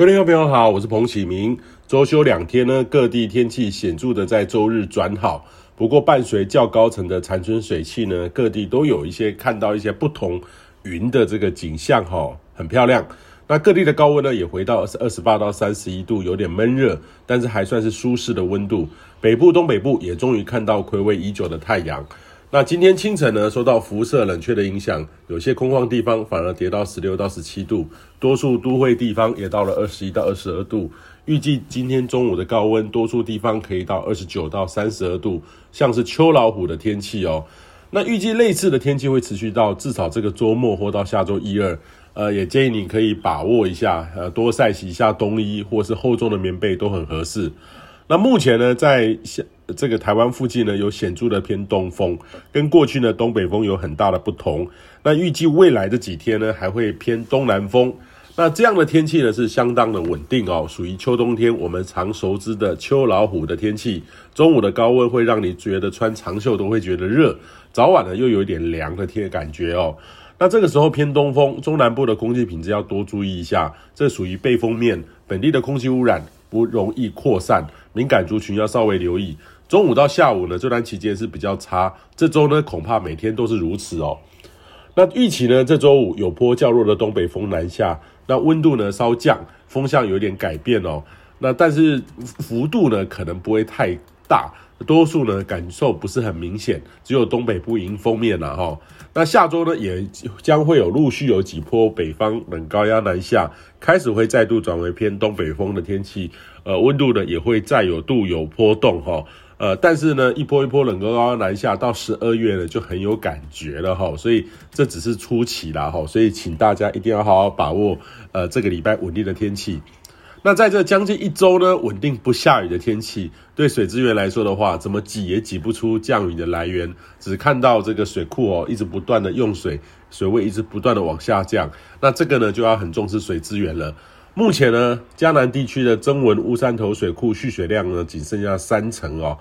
各位朋友好，我是彭启明。周休两天呢，各地天气显著的在周日转好。不过伴随较高层的残存水汽呢，各地都有一些看到一些不同云的这个景象哈，很漂亮。那各地的高温呢也回到二十八到三十一度，有点闷热，但是还算是舒适的温度。北部、东北部也终于看到暌违已久的太阳。那今天清晨呢，受到辐射冷却的影响，有些空旷地方反而跌到十六到十七度，多数都会地方也到了二十一到二十二度。预计今天中午的高温，多数地方可以到二十九到三十二度，像是秋老虎的天气哦。那预计类似的天气会持续到至少这个周末或到下周一二。呃，也建议你可以把握一下，呃，多晒洗一下冬衣或是厚重的棉被都很合适。那目前呢，在这个台湾附近呢，有显著的偏东风，跟过去呢东北风有很大的不同。那预计未来的几天呢，还会偏东南风。那这样的天气呢，是相当的稳定哦，属于秋冬天我们常熟知的秋老虎的天气。中午的高温会让你觉得穿长袖都会觉得热，早晚呢又有一点凉的天感觉哦。那这个时候偏东风，中南部的空气品质要多注意一下，这属于背风面，本地的空气污染不容易扩散。敏感族群要稍微留意，中午到下午呢，这段期间是比较差。这周呢，恐怕每天都是如此哦。那预期呢，这周五有波较弱的东北风南下，那温度呢稍降，风向有点改变哦。那但是幅度呢，可能不会太大。多数呢感受不是很明显，只有东北部迎风面了哈。那下周呢也将会有陆续有几波北方冷高压南下，开始会再度转为偏东北风的天气，呃，温度呢也会再有度有波动哈。呃，但是呢一波一波冷高压南下，到十二月呢就很有感觉了哈。所以这只是初期啦哈，所以请大家一定要好好把握呃这个礼拜稳定的天气。那在这将近一周呢，稳定不下雨的天气，对水资源来说的话，怎么挤也挤不出降雨的来源，只看到这个水库哦，一直不断的用水，水位一直不断的往下降。那这个呢，就要很重视水资源了。目前呢，江南地区的曾文乌山头水库蓄水量呢，仅剩下三成哦。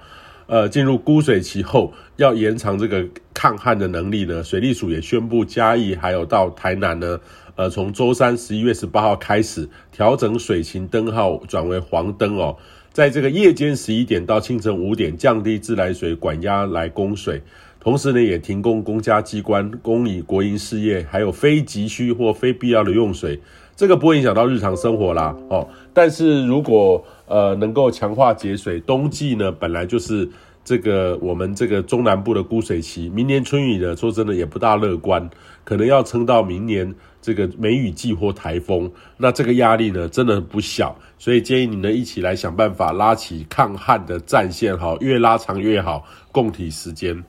呃，进入枯水期后，要延长这个抗旱的能力呢，水利署也宣布嘉义还有到台南呢，呃，从周三十一月十八号开始调整水情灯号转为黄灯哦，在这个夜间十一点到清晨五点降低自来水管压来供水，同时呢也停工公家机关、供以国营事业，还有非急需或非必要的用水，这个不会影响到日常生活啦哦。但是如果呃能够强化节水，冬季呢本来就是。这个我们这个中南部的枯水期，明年春雨呢，说真的也不大乐观，可能要撑到明年这个梅雨季或台风，那这个压力呢，真的不小，所以建议你呢一起来想办法拉起抗旱的战线，哈，越拉长越好，共体时间。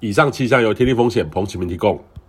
以上气象由天地风险彭启明提供。